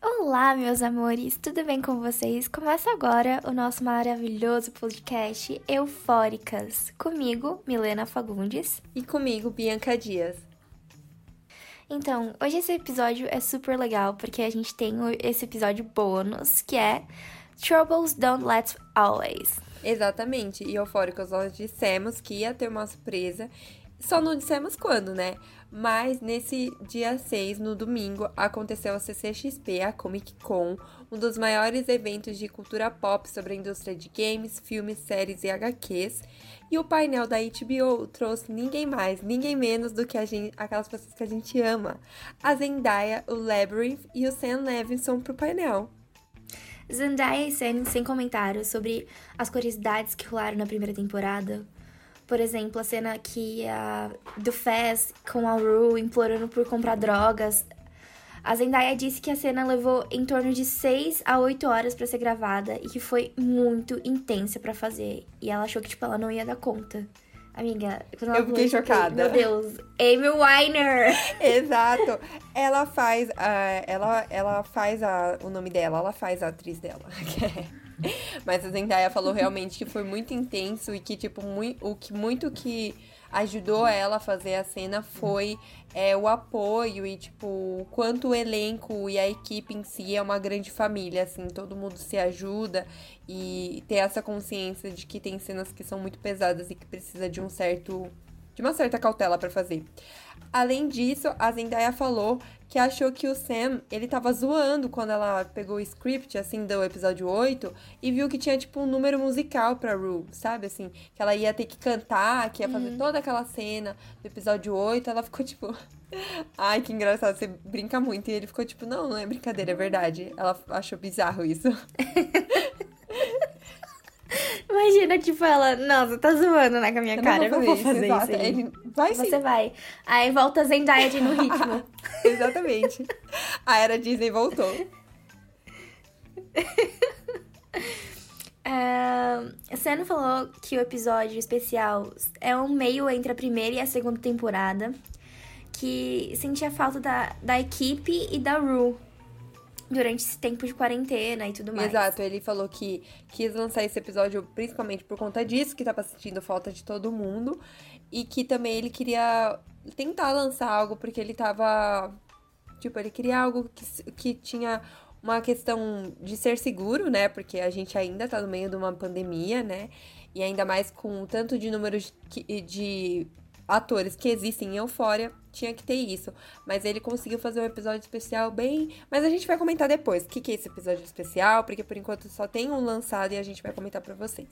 Olá, meus amores, tudo bem com vocês? Começa agora o nosso maravilhoso podcast Eufóricas. Comigo, Milena Fagundes. E comigo, Bianca Dias. Então, hoje esse episódio é super legal porque a gente tem esse episódio bônus que é Troubles Don't Last Always. Exatamente, e Eufóricas nós dissemos que ia ter uma surpresa, só não dissemos quando, né? Mas nesse dia 6, no domingo, aconteceu a CCXP, a Comic Con, um dos maiores eventos de cultura pop sobre a indústria de games, filmes, séries e HQs. E o painel da HBO trouxe ninguém mais, ninguém menos do que a gente, aquelas pessoas que a gente ama. A Zendaya, o Labyrinth e o Sam Levinson pro painel. Zendaya e Sam sem comentários sobre as curiosidades que rolaram na primeira temporada, por exemplo, a cena que a do Fez com a Rue implorando por comprar drogas. A Zendaya disse que a cena levou em torno de 6 a 8 horas para ser gravada e que foi muito intensa para fazer. E ela achou que tipo ela não ia dar conta. Amiga, quando eu fiquei chocada. Meu Deus, Amy Weiner. Exato. Ela faz, uh, ela, ela faz a, o nome dela, ela faz a atriz dela. Mas a Zendaya falou realmente que foi muito intenso e que, tipo, muito, o que muito que ajudou ela a fazer a cena foi é, o apoio e, tipo, o quanto o elenco e a equipe em si é uma grande família, assim, todo mundo se ajuda e ter essa consciência de que tem cenas que são muito pesadas e que precisa de um certo. de uma certa cautela para fazer. Além disso, a Zendaya falou que achou que o Sam, ele tava zoando quando ela pegou o script, assim, do episódio 8, e viu que tinha, tipo, um número musical pra Rue, sabe? Assim, que ela ia ter que cantar, que ia fazer uhum. toda aquela cena do episódio 8, ela ficou, tipo... Ai, que engraçado, você brinca muito. E ele ficou, tipo, não, não é brincadeira, é verdade. Ela achou bizarro isso. Imagina, tipo, ela, não, você tá zoando né, com a minha eu cara, eu não vou fazer isso. Ele vai sim. Você vai. Aí volta a Zendaya de no ritmo. Exatamente. A era Disney voltou. Uh, a Sam falou que o episódio especial é um meio entre a primeira e a segunda temporada. Que sentia falta da, da equipe e da Rue durante esse tempo de quarentena e tudo mais. Exato, ele falou que quis lançar esse episódio principalmente por conta disso, que tava sentindo falta de todo mundo. E que também ele queria tentar lançar algo porque ele tava. Tipo, ele queria algo que, que tinha uma questão de ser seguro, né? Porque a gente ainda tá no meio de uma pandemia, né? E ainda mais com o tanto de números de, de atores que existem em Eufória, tinha que ter isso. Mas ele conseguiu fazer um episódio especial bem. Mas a gente vai comentar depois o que, que é esse episódio especial, porque por enquanto só tem um lançado e a gente vai comentar para vocês.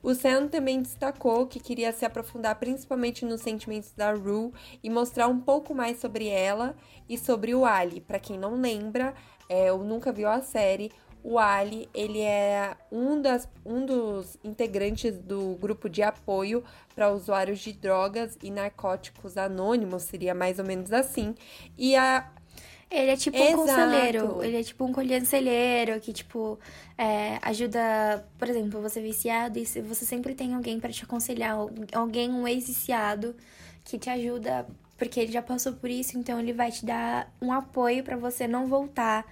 O Sam também destacou que queria se aprofundar principalmente nos sentimentos da Rue e mostrar um pouco mais sobre ela e sobre o Ali. Para quem não lembra, é, ou nunca viu a série, o Ali, ele é um, das, um dos integrantes do grupo de apoio para usuários de drogas e narcóticos anônimos, seria mais ou menos assim. E a, ele é tipo um Exato. conselheiro. Ele é tipo um conselheiro que, tipo, é, ajuda. Por exemplo, você é viciado e você sempre tem alguém para te aconselhar. Alguém, um ex-viciado, que te ajuda, porque ele já passou por isso, então ele vai te dar um apoio para você não voltar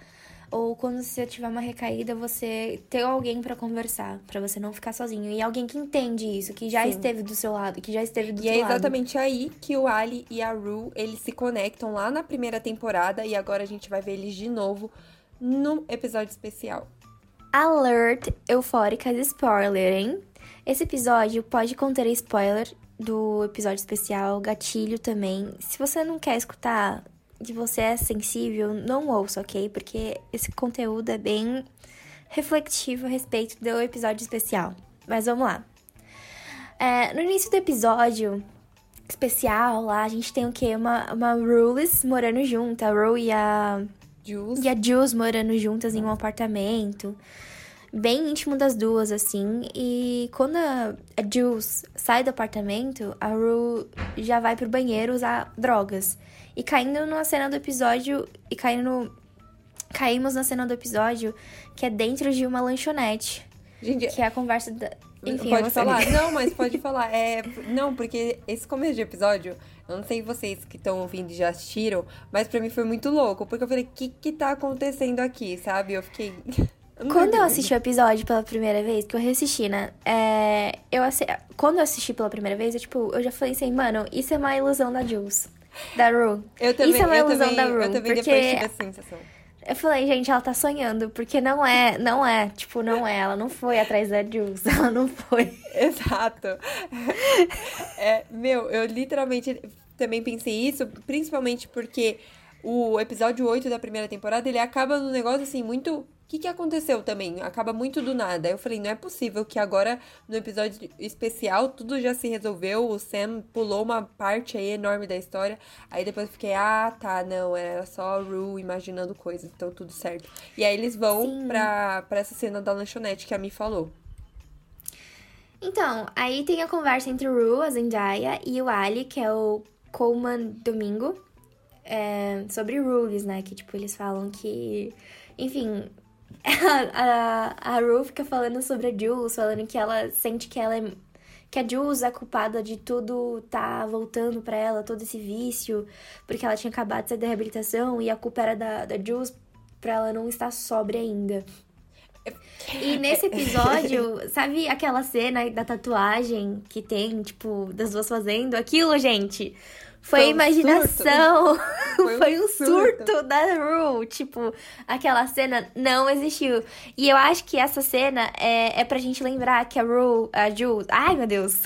ou quando você tiver uma recaída, você ter alguém para conversar, para você não ficar sozinho. E alguém que entende isso, que já Sim. esteve do seu lado, que já esteve do e seu lado. E é exatamente lado. aí que o Ali e a Rue, eles se conectam lá na primeira temporada e agora a gente vai ver eles de novo no episódio especial. Alert eufóricas spoiler, hein? Esse episódio pode conter spoiler do episódio especial, gatilho também. Se você não quer escutar, que você é sensível, não ouça, ok? Porque esse conteúdo é bem reflexivo a respeito do episódio especial. Mas vamos lá. É, no início do episódio especial, lá a gente tem o quê? Uma, uma Rules morando junta. A Rue e a. Jules. E a Jules morando juntas em um apartamento. Bem íntimo das duas, assim. E quando a, a Jules sai do apartamento, a Rue já vai pro banheiro usar drogas. E caindo na cena do episódio. E caindo. Caímos na cena do episódio que é dentro de uma lanchonete. Gente, que é a conversa da... Enfim, pode falar. Não, mas pode falar. É, não, porque esse começo de episódio, eu não sei vocês que estão ouvindo e já assistiram, mas para mim foi muito louco, porque eu falei, o que que tá acontecendo aqui, sabe? Eu fiquei Quando eu assisti o episódio pela primeira vez, que eu reassisti, né? É, eu assi... Quando eu assisti pela primeira vez, eu, tipo, eu já falei assim, mano, isso é uma ilusão da Jules. Da Rue. Eu também, isso é uma ilusão também, da Rue. Eu também porque... depois tive essa sensação. Eu falei, gente, ela tá sonhando, porque não é, não é, tipo, não é, ela não foi atrás da Jules, ela não foi. Exato. É, meu, eu literalmente também pensei isso, principalmente porque o episódio 8 da primeira temporada, ele acaba num negócio assim muito o que, que aconteceu também? Acaba muito do nada. Eu falei, não é possível que agora, no episódio especial, tudo já se resolveu. O Sam pulou uma parte aí enorme da história. Aí depois eu fiquei, ah, tá, não, era só a Rue imaginando coisas, então tudo certo. E aí eles vão pra, pra essa cena da lanchonete que a Mi falou. Então, aí tem a conversa entre o Rue, a Zendaya, e o Ali, que é o Coleman Domingo, é, sobre rules, né? Que, tipo, eles falam que, enfim, a, a, a Rue fica falando sobre a Jules, falando que ela sente que ela é. Que a Jules é culpada de tudo tá voltando para ela, todo esse vício, porque ela tinha acabado de sair da reabilitação e a culpa era da, da Jules pra ela não estar sóbria ainda. E nesse episódio, sabe aquela cena da tatuagem que tem, tipo, das duas fazendo aquilo, gente? Foi, Foi imaginação. Foi um, Foi um surto. surto da Rue. Tipo, aquela cena não existiu. E eu acho que essa cena é, é pra gente lembrar que a Rue, a Jules. Ai, meu Deus.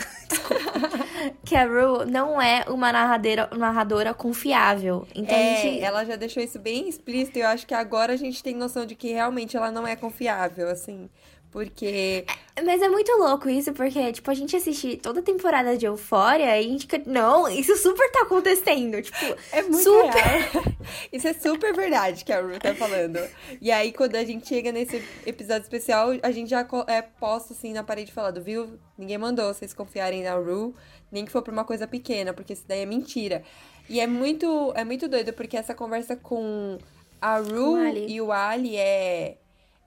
que a Rue não é uma narradora, narradora confiável. Então é, gente... ela já deixou isso bem explícito e eu acho que agora a gente tem noção de que realmente ela não é confiável, assim. Porque. É, mas é muito louco isso, porque, tipo, a gente assiste toda a temporada de Eufória e a gente fica. Não, isso super tá acontecendo. Tipo, é muito super. Real. Isso é super verdade que a Ru tá falando. E aí, quando a gente chega nesse episódio especial, a gente já é posto assim na parede falando, viu? Ninguém mandou vocês confiarem na Ru, nem que for pra uma coisa pequena, porque isso daí é mentira. E é muito, é muito doido, porque essa conversa com a Ru e o Ali é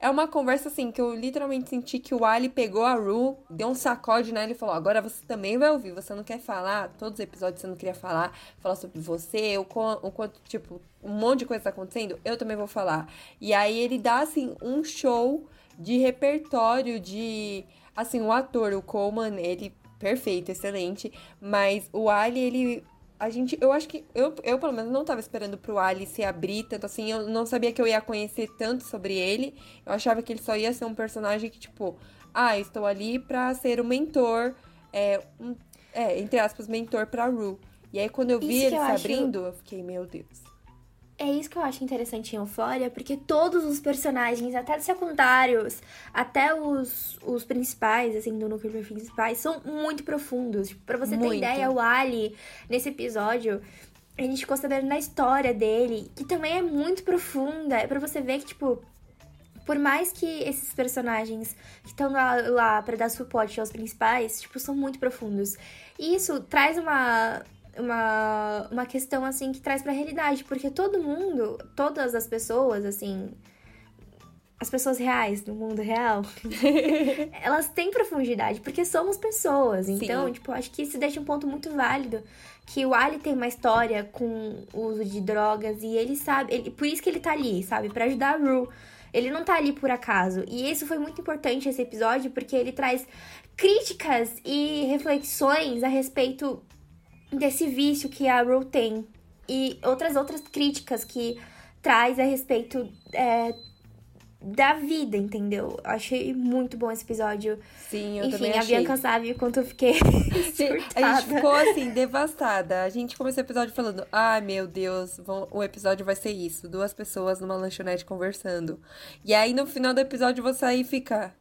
é uma conversa assim que eu literalmente senti que o Ali pegou a Ru, deu um sacode nela e falou: agora você também vai ouvir. Você não quer falar? Todos os episódios você não queria falar, falar sobre você, o, o quanto, tipo, um monte de coisa tá acontecendo, eu também vou falar. E aí ele dá, assim, um show de repertório de. Assim, o ator, o Coleman, ele perfeito, excelente. Mas o Ali, ele a gente, eu acho que eu, eu pelo menos não tava esperando pro Ali se abrir tanto assim, eu não sabia que eu ia conhecer tanto sobre ele. Eu achava que ele só ia ser um personagem que tipo, ah, estou ali pra ser o mentor, é, um, é entre aspas, mentor pra Ru. E aí quando eu vi Isso ele se acho... abrindo, eu fiquei, meu Deus. É isso que eu acho interessante em Euphoria, porque todos os personagens, até os secundários, até os, os principais, assim, do núcleo principais, são muito profundos. Tipo, pra você muito. ter ideia, o Ali, nesse episódio, a gente ficou sabendo da história dele, que também é muito profunda. É pra você ver que, tipo, por mais que esses personagens que estão lá, lá para dar suporte aos principais, tipo, são muito profundos. E isso traz uma, uma, uma questão, assim, que traz pra realidade. Porque todo mundo, todas as pessoas, assim, as pessoas reais no mundo real, elas têm profundidade, porque somos pessoas. Então, Sim. tipo, acho que isso deixa um ponto muito válido. Que o Ali tem uma história com o uso de drogas e ele sabe. Ele, por isso que ele tá ali, sabe? para ajudar a Rue. Ele não tá ali por acaso. E isso foi muito importante esse episódio, porque ele traz críticas e reflexões a respeito desse vício que a Rue tem. E outras outras críticas que traz a respeito é, da vida, entendeu? Achei muito bom esse episódio. Sim, eu Enfim, também achei. a Bianca sabe o quanto eu fiquei surtada. A gente ficou, assim, devastada. A gente começou o episódio falando, ai, ah, meu Deus, vão... o episódio vai ser isso. Duas pessoas numa lanchonete conversando. E aí, no final do episódio, você sair e ficar...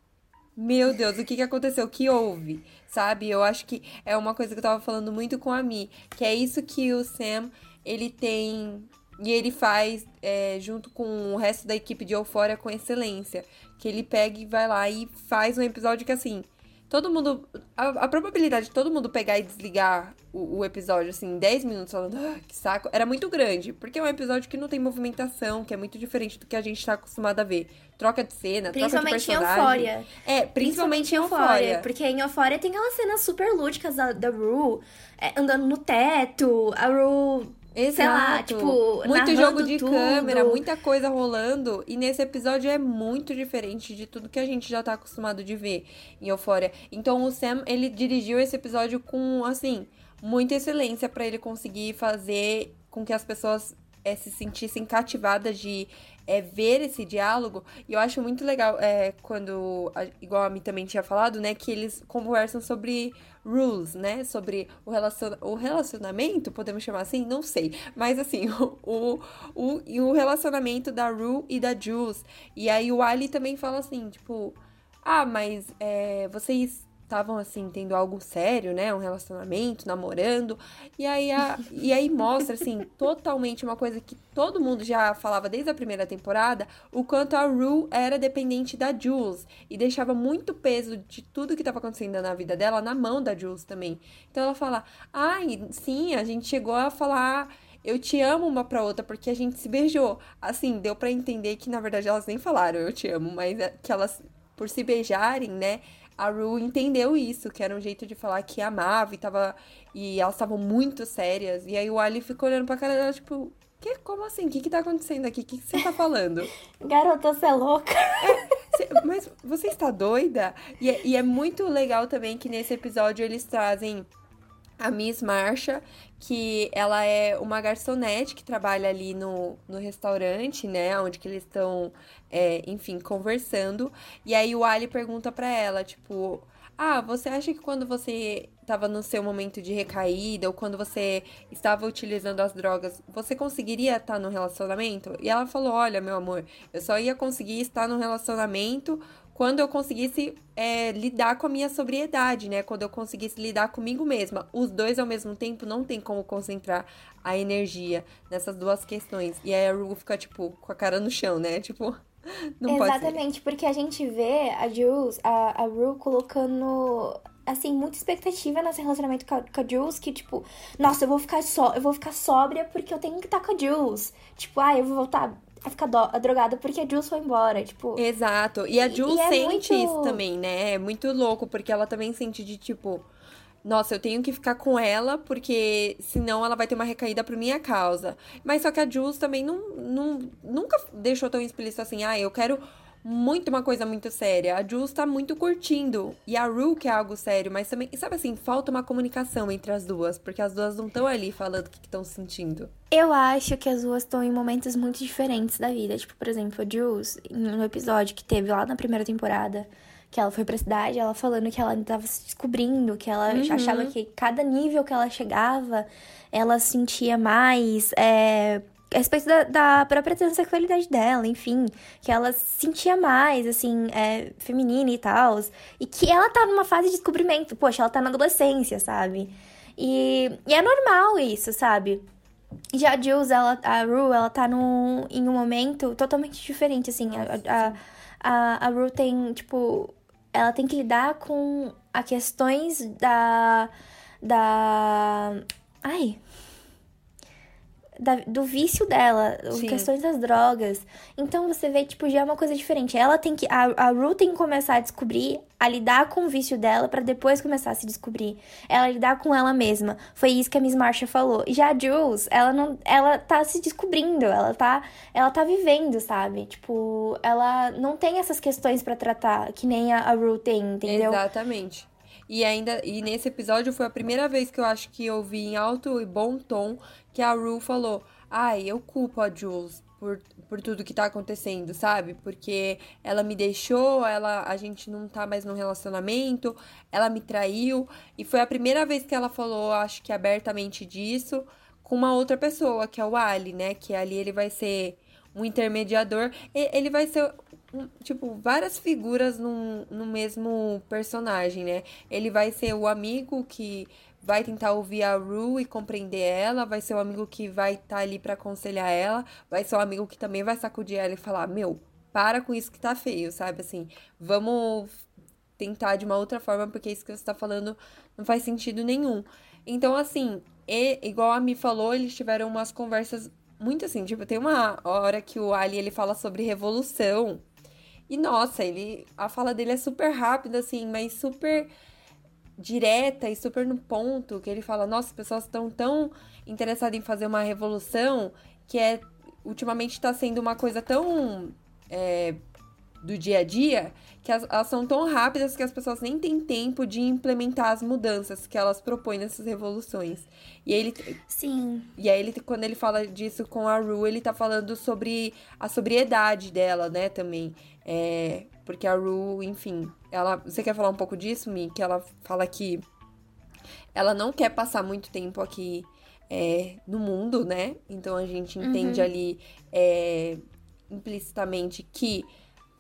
Meu Deus, o que, que aconteceu? O que houve? Sabe? Eu acho que é uma coisa que eu tava falando muito com a Mi, que é isso que o Sam, ele tem e ele faz é, junto com o resto da equipe de Euphoria com excelência. Que ele pega e vai lá e faz um episódio que, assim, todo mundo. A, a, probabilidade de todo mundo pegar e desligar o, o episódio, assim, em 10 minutos, falando, ah, que saco, era muito grande. Porque é um episódio que não tem movimentação, que é muito diferente do que a gente tá acostumado a ver. Troca de cena, troca de personagem. Principalmente em. É, principalmente, em Eufória. Porque em Eufória tem aquelas cenas super lúdicas da, da Rue, é, andando no teto, a Rue Exato. Sei lá, tipo, muito jogo de tudo. câmera, muita coisa rolando. E nesse episódio é muito diferente de tudo que a gente já tá acostumado de ver em Euphoria. Então o Sam, ele dirigiu esse episódio com, assim, muita excelência para ele conseguir fazer com que as pessoas é, se sentissem cativadas de é, ver esse diálogo. E eu acho muito legal é, quando, igual a mim também tinha falado, né, que eles conversam sobre rules, né? Sobre o, relaciona o relacionamento, podemos chamar assim? Não sei. Mas assim, o, o, o, o relacionamento da Rue e da Jules. E aí o Ali também fala assim, tipo, ah, mas é, vocês estavam assim tendo algo sério, né, um relacionamento, namorando. E aí a, e aí mostra assim totalmente uma coisa que todo mundo já falava desde a primeira temporada, o quanto a Rue era dependente da Jules e deixava muito peso de tudo que estava acontecendo na vida dela na mão da Jules também. Então ela fala: "Ai, sim, a gente chegou a falar eu te amo uma pra outra porque a gente se beijou. Assim, deu para entender que na verdade elas nem falaram eu te amo, mas é que elas por se beijarem, né, a Ru entendeu isso, que era um jeito de falar que amava e tava. E elas estavam muito sérias. E aí o Ali ficou olhando pra cara dela, tipo, que, como assim? O que, que tá acontecendo aqui? O que, que você tá falando? Garota, você é louca. É, cê, mas você está doida? E, é, e é muito legal também que nesse episódio eles trazem a Miss Marcha, que ela é uma garçonete que trabalha ali no, no restaurante, né? Onde que eles estão, é, enfim, conversando. E aí o Ali pergunta para ela, tipo... Ah, você acha que quando você estava no seu momento de recaída ou quando você estava utilizando as drogas, você conseguiria estar no relacionamento? E ela falou: Olha, meu amor, eu só ia conseguir estar no relacionamento quando eu conseguisse é, lidar com a minha sobriedade, né? Quando eu conseguisse lidar comigo mesma. Os dois ao mesmo tempo não tem como concentrar a energia nessas duas questões. E aí a Ru fica, tipo, com a cara no chão, né? Tipo, não Exatamente, porque a gente vê a Jules, a, a Ru colocando assim, muita expectativa nesse relacionamento com a, com a Jules, que, tipo, nossa, eu vou ficar só, eu vou ficar sóbria porque eu tenho que estar com a Jules. Tipo, ah, eu vou voltar a ficar drogada porque a Jules foi embora, tipo... Exato, e a Jules e, e sente é muito... isso também, né? É muito louco, porque ela também sente de, tipo... Nossa, eu tenho que ficar com ela, porque senão ela vai ter uma recaída por minha causa. Mas só que a Jules também não, não, nunca deixou tão explícito assim, ah, eu quero muito uma coisa muito séria. A Jules tá muito curtindo. E a Rue que é algo sério, mas também, sabe assim, falta uma comunicação entre as duas, porque as duas não estão ali falando o que estão sentindo. Eu acho que as duas estão em momentos muito diferentes da vida. Tipo, por exemplo, a Jules, no episódio que teve lá na primeira temporada, que ela foi pra cidade, ela falando que ela ainda tava se descobrindo, que ela uhum. achava que cada nível que ela chegava, ela sentia mais é, a respeito da, da própria transexualidade dela, enfim, que ela se sentia mais, assim, é, feminina e tal, e que ela tá numa fase de descobrimento, poxa, ela tá na adolescência, sabe? E, e é normal isso, sabe? Já a Jules, ela, a Rue, ela tá num, em um momento totalmente diferente, assim, a, a, a, a Rue tem, tipo, ela tem que lidar com as questões da, da, ai, da, do vício dela, Sim. questões das drogas. Então você vê, tipo, já é uma coisa diferente. Ela tem que. A, a Ru tem que começar a descobrir, a lidar com o vício dela para depois começar a se descobrir. Ela lidar com ela mesma. Foi isso que a Miss Marcia falou. Já a Jules, ela não. Ela tá se descobrindo, ela tá. Ela tá vivendo, sabe? Tipo, ela não tem essas questões para tratar, que nem a, a Ru tem, entendeu? Exatamente. E ainda e nesse episódio foi a primeira vez que eu acho que eu vi em alto e bom tom que a Rue falou: "Ai, eu culpo a Jules por, por tudo que tá acontecendo, sabe? Porque ela me deixou, ela a gente não tá mais no relacionamento, ela me traiu, e foi a primeira vez que ela falou, acho que abertamente disso, com uma outra pessoa, que é o Ali, né? Que ali ele vai ser um intermediador, ele vai ser tipo, várias figuras no, no mesmo personagem, né? Ele vai ser o amigo que vai tentar ouvir a Rue e compreender ela, vai ser o amigo que vai estar tá ali para aconselhar ela, vai ser o amigo que também vai sacudir ela e falar: Meu, para com isso que tá feio, sabe? Assim, vamos tentar de uma outra forma, porque isso que você tá falando não faz sentido nenhum. Então, assim, e, igual a Mi falou, eles tiveram umas conversas muito assim, tipo, tem uma hora que o Ali ele fala sobre revolução. E nossa, ele a fala dele é super rápida assim, mas super direta e super no ponto, que ele fala: "Nossa, as pessoas estão tão interessadas em fazer uma revolução que é ultimamente está sendo uma coisa tão é, do dia a dia que elas, elas, são tão rápidas que as pessoas nem têm tempo de implementar as mudanças que elas propõem nessas revoluções. E aí ele Sim. E aí ele quando ele fala disso com a Ru, ele tá falando sobre a sobriedade dela, né, também. É, porque a Ru, enfim, ela, você quer falar um pouco disso, Mi? Que ela fala que ela não quer passar muito tempo aqui é, no mundo, né? Então a gente entende uhum. ali é, implicitamente que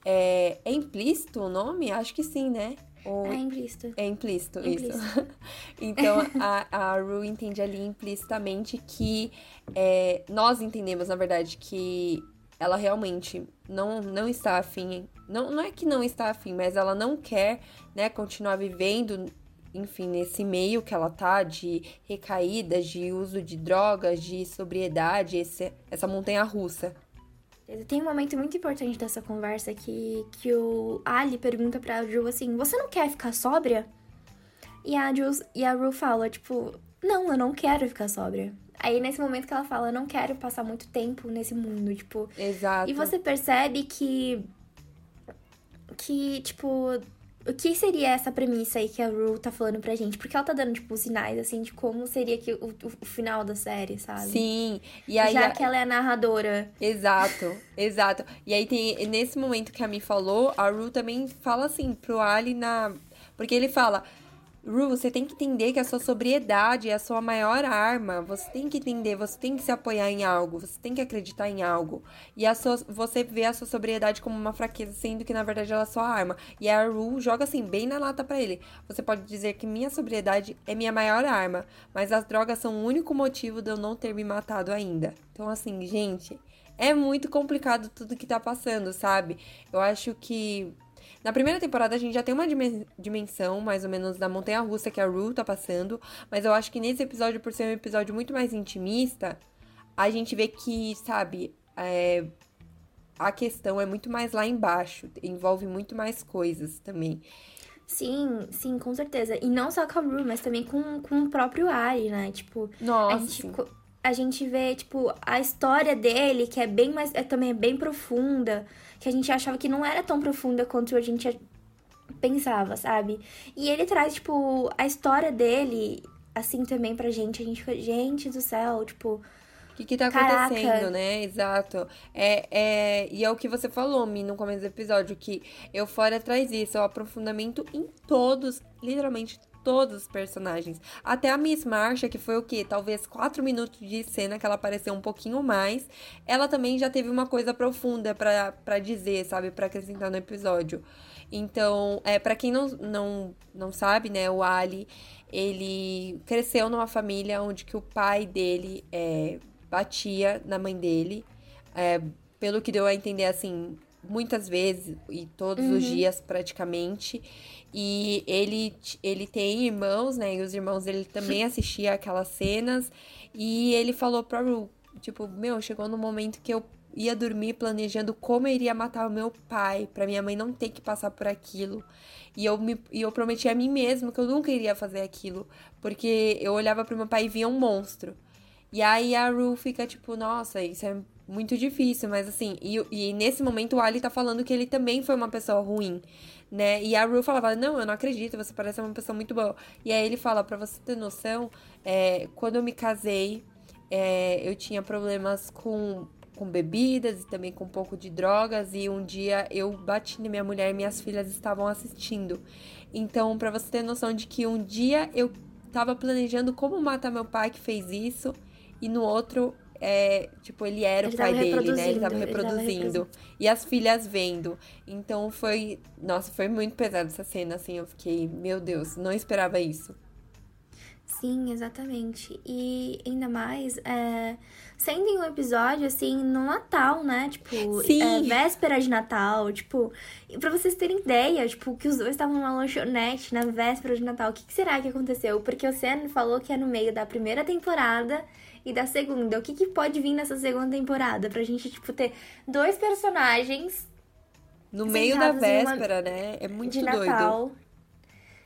é, é implícito o nome? Acho que sim, né? Ou... É implícito. É implícito, implícito. isso. então, a, a Ru entende ali implicitamente que é, nós entendemos, na verdade, que ela realmente não, não está afim. Não, não é que não está afim, mas ela não quer né, continuar vivendo, enfim, nesse meio que ela tá de recaídas, de uso de drogas, de sobriedade, esse, essa montanha russa. Tem um momento muito importante dessa conversa que, que o Ali pergunta pra Ju assim: Você não quer ficar sóbria? E a, Ju, e a Ru fala, tipo, não, eu não quero ficar sóbria. Aí nesse momento que ela fala, eu não quero passar muito tempo nesse mundo, tipo. Exato. E você percebe que. Que, tipo, o que seria essa premissa aí que a Rue tá falando pra gente? Porque ela tá dando, tipo, sinais, assim, de como seria que o, o, final da série, sabe? Sim. E aí, Já a... que ela é a narradora. Exato, exato. E aí tem, nesse momento que a Mi falou, a Rue também fala assim pro Ali na... Porque ele fala, Ru, você tem que entender que a sua sobriedade é a sua maior arma. Você tem que entender, você tem que se apoiar em algo, você tem que acreditar em algo. E a sua, você vê a sua sobriedade como uma fraqueza, sendo que na verdade ela é a sua arma. E a Ru joga assim, bem na lata para ele. Você pode dizer que minha sobriedade é minha maior arma, mas as drogas são o único motivo de eu não ter me matado ainda. Então, assim, gente, é muito complicado tudo que tá passando, sabe? Eu acho que na primeira temporada a gente já tem uma dimensão, mais ou menos, da montanha russa que a Rue tá passando, mas eu acho que nesse episódio, por ser um episódio muito mais intimista, a gente vê que, sabe, é, a questão é muito mais lá embaixo, envolve muito mais coisas também. Sim, sim, com certeza. E não só com a Rue, mas também com, com o próprio Ari, né? Tipo, Nossa, a gente, a gente vê, tipo, a história dele, que é bem mais. É, também é bem profunda que a gente achava que não era tão profunda quanto a gente pensava, sabe? E ele traz, tipo, a história dele, assim, também pra gente. A gente fica, gente do céu, tipo. O que, que tá acontecendo, Caraca. né? Exato. É, é, e é o que você falou, Mi, no começo do episódio, que Eufória traz isso, é o aprofundamento em todos, literalmente todos os personagens. Até a Miss Marcha, que foi o quê? Talvez quatro minutos de cena que ela apareceu um pouquinho mais. Ela também já teve uma coisa profunda para dizer, sabe? para acrescentar no episódio. Então, é, para quem não, não, não sabe, né? O Ali, ele cresceu numa família onde que o pai dele é, batia na mãe dele. É, pelo que deu a entender, assim, muitas vezes e todos uhum. os dias praticamente. E ele, ele tem irmãos, né? E os irmãos dele também assistiam aquelas cenas. E ele falou pra Ru, tipo, meu, chegou no momento que eu ia dormir planejando como eu iria matar o meu pai, para minha mãe não ter que passar por aquilo. E eu, me, e eu prometi a mim mesmo que eu nunca iria fazer aquilo, porque eu olhava pro meu pai e via um monstro. E aí a Ru fica tipo, nossa, isso é muito difícil, mas assim, e, e nesse momento o Ali tá falando que ele também foi uma pessoa ruim né? E a Rue falava, não, eu não acredito, você parece uma pessoa muito boa. E aí ele fala, pra você ter noção, é, quando eu me casei, é, eu tinha problemas com, com bebidas e também com um pouco de drogas. E um dia eu bati na minha mulher e minhas filhas estavam assistindo. Então, pra você ter noção de que um dia eu tava planejando como matar meu pai que fez isso. E no outro é, tipo, ele era ele o pai dele, né? Ele tava reproduzindo. E as filhas vendo. Então foi. Nossa, foi muito pesado essa cena, assim. Eu fiquei, meu Deus, não esperava isso. Sim, exatamente. E ainda mais, é, sendo em um episódio, assim, no Natal, né? Tipo, é, véspera de Natal, tipo... Pra vocês terem ideia, tipo, que os dois estavam numa lanchonete na véspera de Natal. O que, que será que aconteceu? Porque o Sam falou que é no meio da primeira temporada e da segunda. O que, que pode vir nessa segunda temporada? Pra gente, tipo, ter dois personagens... No meio da véspera, uma... né? É muito de doido. Natal.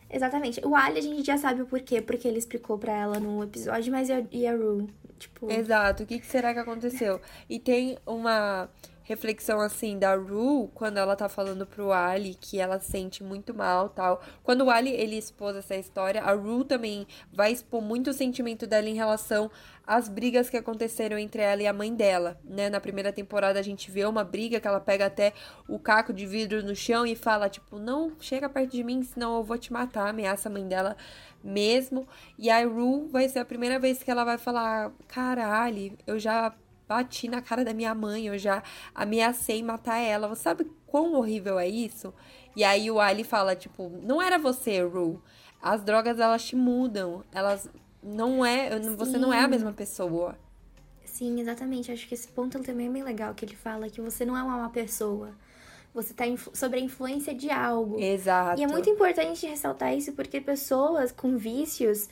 Exatamente. O Ali a gente já sabe o porquê, porque ele explicou para ela no episódio, mas e a Rue? Tipo... Exato. O que, que será que aconteceu? E tem uma reflexão assim da Rue quando ela tá falando pro Ali que ela se sente muito mal, tal. Quando o Ali ele expôs essa história, a Rue também vai expor muito o sentimento dela em relação às brigas que aconteceram entre ela e a mãe dela, né? Na primeira temporada a gente vê uma briga que ela pega até o caco de vidro no chão e fala tipo, não chega perto de mim, senão eu vou te matar, ameaça a mãe dela mesmo. E a Rue vai ser a primeira vez que ela vai falar, caralho, eu já bati na cara da minha mãe, eu já ameacei matar ela. Você sabe quão horrível é isso? E aí o Ali fala, tipo, não era você, Ru. As drogas, elas te mudam. Elas não é... Sim. Você não é a mesma pessoa. Sim, exatamente. Acho que esse ponto também é bem legal, que ele fala que você não é uma má pessoa. Você tá sob a influência de algo. Exato. E é muito importante ressaltar isso, porque pessoas com vícios,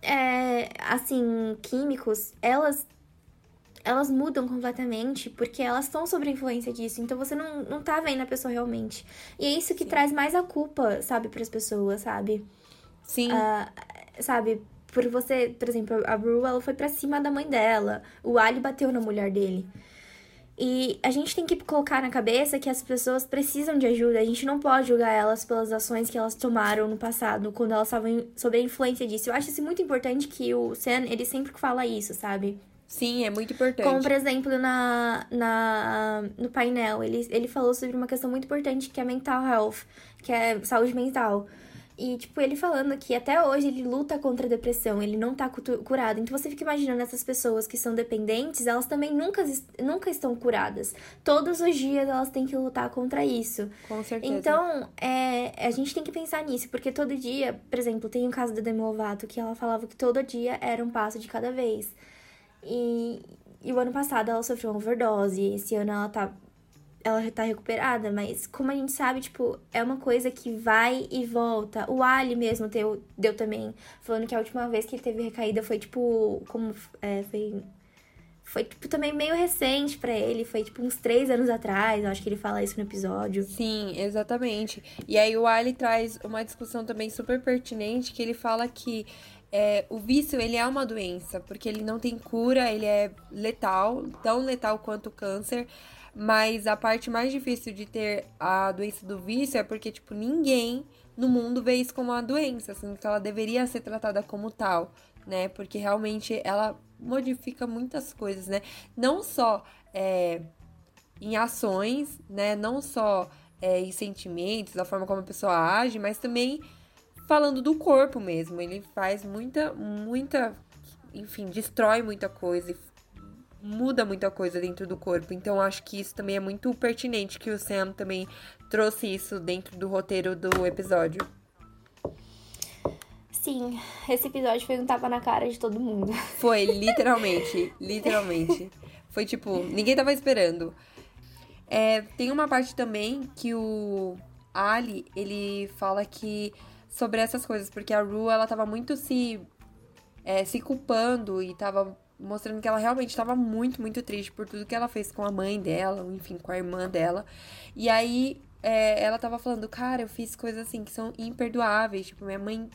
é, assim, químicos, elas elas mudam completamente porque elas estão sob a influência disso. Então você não, não tá vendo a pessoa realmente. E é isso que Sim. traz mais a culpa, sabe, para as pessoas, sabe? Sim. Uh, sabe? Por você, por exemplo, a Bru, ela foi para cima da mãe dela. O Ali bateu na mulher dele. E a gente tem que colocar na cabeça que as pessoas precisam de ajuda. A gente não pode julgar elas pelas ações que elas tomaram no passado, quando elas estavam sob a influência disso. Eu acho isso muito importante que o Sam, ele sempre fala isso, sabe? Sim, é muito importante. Como, por exemplo, na, na, no painel, ele, ele falou sobre uma questão muito importante que é mental health, que é saúde mental. E, tipo, ele falando que até hoje ele luta contra a depressão, ele não tá curado. Então você fica imaginando essas pessoas que são dependentes, elas também nunca, nunca estão curadas. Todos os dias elas têm que lutar contra isso. Com certeza. Então, é, a gente tem que pensar nisso, porque todo dia, por exemplo, tem o caso da Demi Lovato, que ela falava que todo dia era um passo de cada vez. E, e o ano passado ela sofreu uma overdose. Esse ano ela tá. Ela já tá recuperada, mas como a gente sabe, tipo, é uma coisa que vai e volta. O Ali mesmo deu, deu também, falando que a última vez que ele teve recaída foi, tipo, como. É, foi. Foi, tipo, também meio recente para ele. Foi, tipo, uns três anos atrás. Eu acho que ele fala isso no episódio. Sim, exatamente. E aí o Ali traz uma discussão também super pertinente, que ele fala que é, o vício, ele é uma doença, porque ele não tem cura, ele é letal, tão letal quanto o câncer. Mas a parte mais difícil de ter a doença do vício é porque, tipo, ninguém no mundo vê isso como uma doença, assim, que ela deveria ser tratada como tal, né? Porque realmente ela modifica muitas coisas, né? Não só é, em ações, né? Não só é, em sentimentos, da forma como a pessoa age, mas também falando do corpo mesmo. Ele faz muita, muita, enfim, destrói muita coisa e muda muita coisa dentro do corpo. Então acho que isso também é muito pertinente que o Sam também trouxe isso dentro do roteiro do episódio. Sim, esse episódio foi um tapa na cara de todo mundo. Foi, literalmente, literalmente. Foi tipo, ninguém tava esperando. É, tem uma parte também que o Ali, ele fala que sobre essas coisas, porque a Ru, ela tava muito se, é, se culpando e tava mostrando que ela realmente estava muito, muito triste por tudo que ela fez com a mãe dela, enfim, com a irmã dela. E aí é, ela tava falando, cara, eu fiz coisas assim que são imperdoáveis, tipo, minha mãe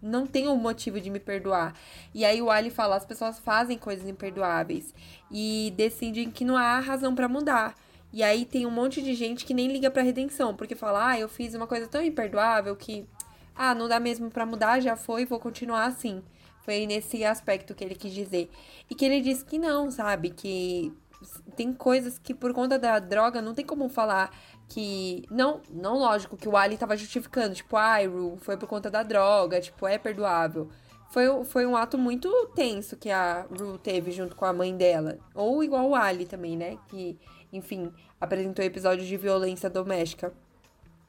não tem um motivo de me perdoar. E aí o Ali fala, as pessoas fazem coisas imperdoáveis e decidem que não há razão para mudar. E aí tem um monte de gente que nem liga pra redenção, porque fala, ah, eu fiz uma coisa tão imperdoável que ah, não dá mesmo para mudar, já foi, vou continuar assim. Foi nesse aspecto que ele quis dizer. E que ele disse que não, sabe? Que tem coisas que por conta da droga não tem como falar que. Não, não lógico que o Ali tava justificando, tipo, ai, Ru, foi por conta da droga, tipo, é perdoável. Foi, foi um ato muito tenso que a Ru teve junto com a mãe dela. Ou igual o Ali também, né? Que, enfim, apresentou episódios de violência doméstica.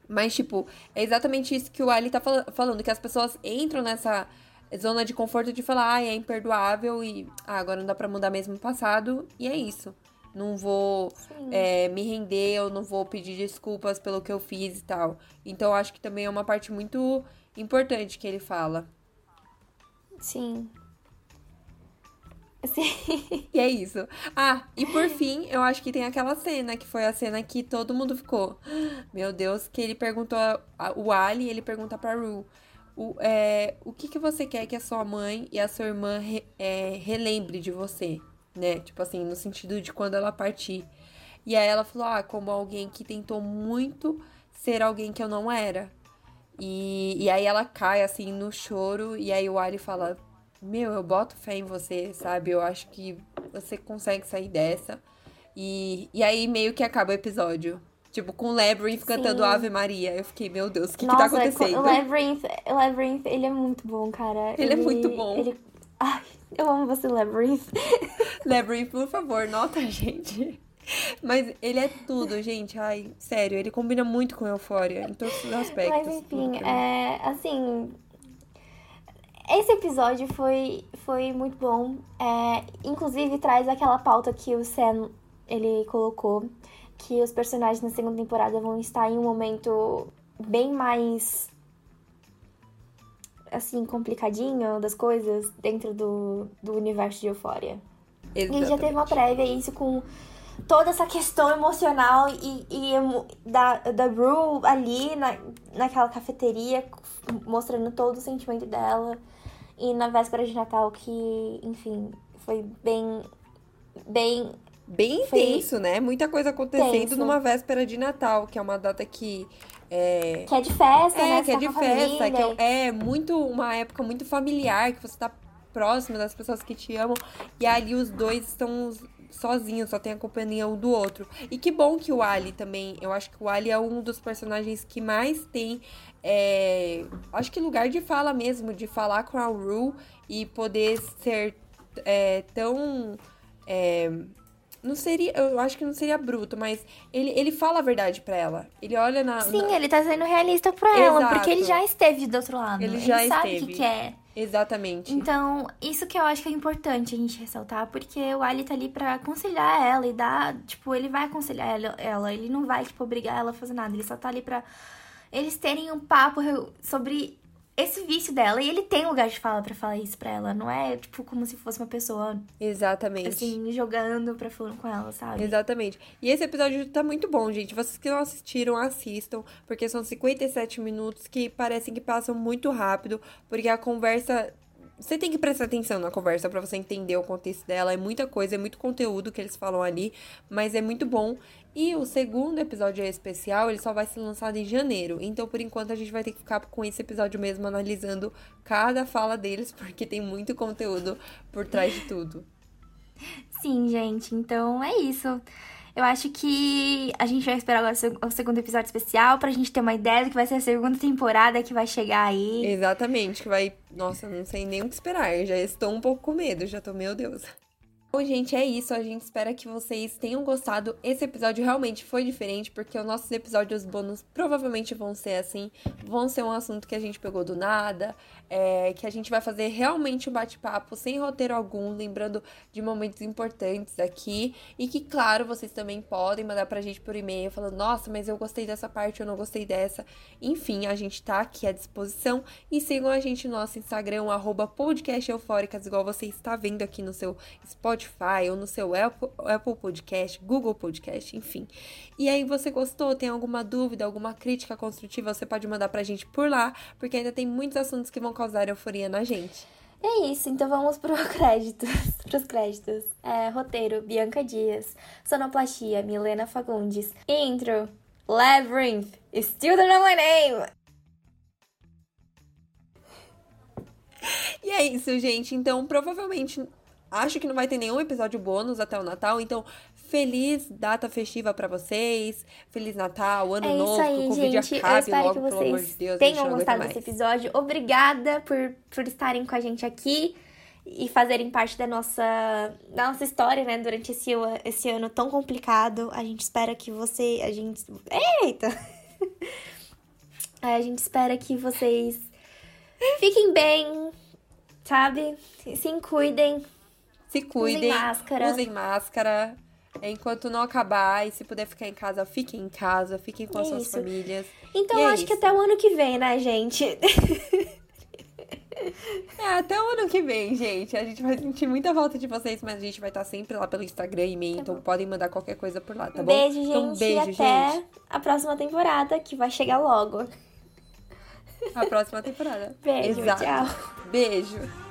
Mas, tipo, é exatamente isso que o Ali tá fal falando, que as pessoas entram nessa, zona de conforto de falar, ah, é imperdoável e ah, agora não dá pra mudar mesmo o passado, e é isso. Não vou é, me render, eu não vou pedir desculpas pelo que eu fiz e tal. Então, acho que também é uma parte muito importante que ele fala. Sim. Sim. E é isso. Ah, e por fim, eu acho que tem aquela cena, que foi a cena que todo mundo ficou. Meu Deus, que ele perguntou. A, a, o Ali, ele pergunta pra Ru. O, é, o que, que você quer que a sua mãe e a sua irmã re, é, relembre de você? Né? Tipo assim, no sentido de quando ela partir. E aí ela falou, ah, como alguém que tentou muito ser alguém que eu não era. E, e aí ela cai assim no choro, e aí o Ali fala, meu, eu boto fé em você, sabe? Eu acho que você consegue sair dessa. E, e aí meio que acaba o episódio. Tipo, com o Labyrinth cantando Ave Maria. Eu fiquei, meu Deus, o que, Nossa, que tá acontecendo? O Labyrinth, Labyrinth, ele é muito bom, cara. Ele, é ele é muito bom. Ele... Ai, eu amo você, Labyrinth. Labyrinth, por favor, nota gente. Mas ele é tudo, gente. Ai, sério, ele combina muito com Euphoria em todos os aspectos. Mas enfim, é assim. Esse episódio foi, foi muito bom. É, inclusive traz aquela pauta que o Sam ele colocou. Que os personagens na segunda temporada vão estar em um momento bem mais assim, complicadinho das coisas dentro do, do universo de Euphoria. Exatamente. E já teve uma prévia isso com toda essa questão emocional e, e da, da Rue ali na, naquela cafeteria, mostrando todo o sentimento dela. E na véspera de Natal, que, enfim, foi bem. Bem. Bem intenso, né? Muita coisa acontecendo tenso. numa véspera de Natal, que é uma data que. É... Que é de festa, é, né? Que é de festa, que é, é muito uma época muito familiar, que você tá próximo das pessoas que te amam. E ali os dois estão sozinhos, só tem a companhia um do outro. E que bom que o Ali também. Eu acho que o Ali é um dos personagens que mais tem. É, acho que lugar de fala mesmo, de falar com a Rue e poder ser é, tão. É, não seria, eu acho que não seria bruto, mas ele, ele fala a verdade para ela. Ele olha na. Sim, na... ele tá sendo realista pra ela, porque ele já esteve do outro lado. Ele já ele esteve. sabe o que quer. Exatamente. Então, isso que eu acho que é importante a gente ressaltar, porque o Ali tá ali pra aconselhar ela e dar. Tipo, ele vai aconselhar ela, ela, ele não vai, tipo, obrigar ela a fazer nada. Ele só tá ali pra eles terem um papo sobre esse vício dela. E ele tem lugar de fala para falar isso pra ela. Não é, tipo, como se fosse uma pessoa. Exatamente. Assim, jogando pra falando com ela, sabe? Exatamente. E esse episódio tá muito bom, gente. Vocês que não assistiram, assistam. Porque são 57 minutos que parecem que passam muito rápido. Porque a conversa você tem que prestar atenção na conversa para você entender o contexto dela. É muita coisa, é muito conteúdo que eles falam ali, mas é muito bom. E o segundo episódio é especial, ele só vai ser lançado em janeiro. Então, por enquanto, a gente vai ter que ficar com esse episódio mesmo, analisando cada fala deles, porque tem muito conteúdo por trás de tudo. Sim, gente. Então é isso. Eu acho que a gente vai esperar agora o segundo episódio especial pra gente ter uma ideia do que vai ser a segunda temporada que vai chegar aí. Exatamente, que vai. Nossa, não sei nem o que esperar. Eu já estou um pouco com medo, já tô, meu Deus. Bom, gente, é isso. A gente espera que vocês tenham gostado. Esse episódio realmente foi diferente, porque os nossos episódios bônus provavelmente vão ser assim. Vão ser um assunto que a gente pegou do nada, é, que a gente vai fazer realmente um bate-papo sem roteiro algum, lembrando de momentos importantes aqui. E que, claro, vocês também podem mandar pra gente por e-mail falando: nossa, mas eu gostei dessa parte, eu não gostei dessa. Enfim, a gente tá aqui à disposição. E sigam a gente no nosso Instagram, arroba podcast eufóricas, igual você está vendo aqui no seu Spotify Spotify ou no seu Apple, Apple Podcast, Google Podcast, enfim. E aí, você gostou? Tem alguma dúvida, alguma crítica construtiva? Você pode mandar pra gente por lá, porque ainda tem muitos assuntos que vão causar euforia na gente. É isso, então vamos pro créditos, pros créditos. É, roteiro, Bianca Dias. Sonoplastia, Milena Fagundes. Intro, Labyrinth, Still Don't Know My Name. E é isso, gente. Então, provavelmente Acho que não vai ter nenhum episódio bônus até o Natal, então feliz data festiva para vocês. Feliz Natal, ano é novo, aí, que o Covid gente. acabe logo, que vocês pelo amor de Deus. Tenham gostado desse episódio. Obrigada por, por estarem com a gente aqui e fazerem parte da nossa, da nossa história, né? Durante esse, esse ano tão complicado. A gente espera que você. A gente. Eita! a gente espera que vocês fiquem bem sabe? Se cuidem. Se cuidem. Usem máscara. Usem máscara. Enquanto não acabar e se puder ficar em casa, fiquem em casa, fiquem com É as suas isso. famílias. Então é acho que até o ano que vem, né, gente? É, até o ano que vem, gente. A gente vai sentir muita falta de vocês, mas a gente vai estar sempre lá pelo Instagram e e-mail, então podem mandar qualquer coisa por lá, tá bom? beijo, gente. Então, beijo, e até gente. a próxima temporada, que vai chegar logo. A próxima temporada. Beijo, Exato. tchau. Beijo.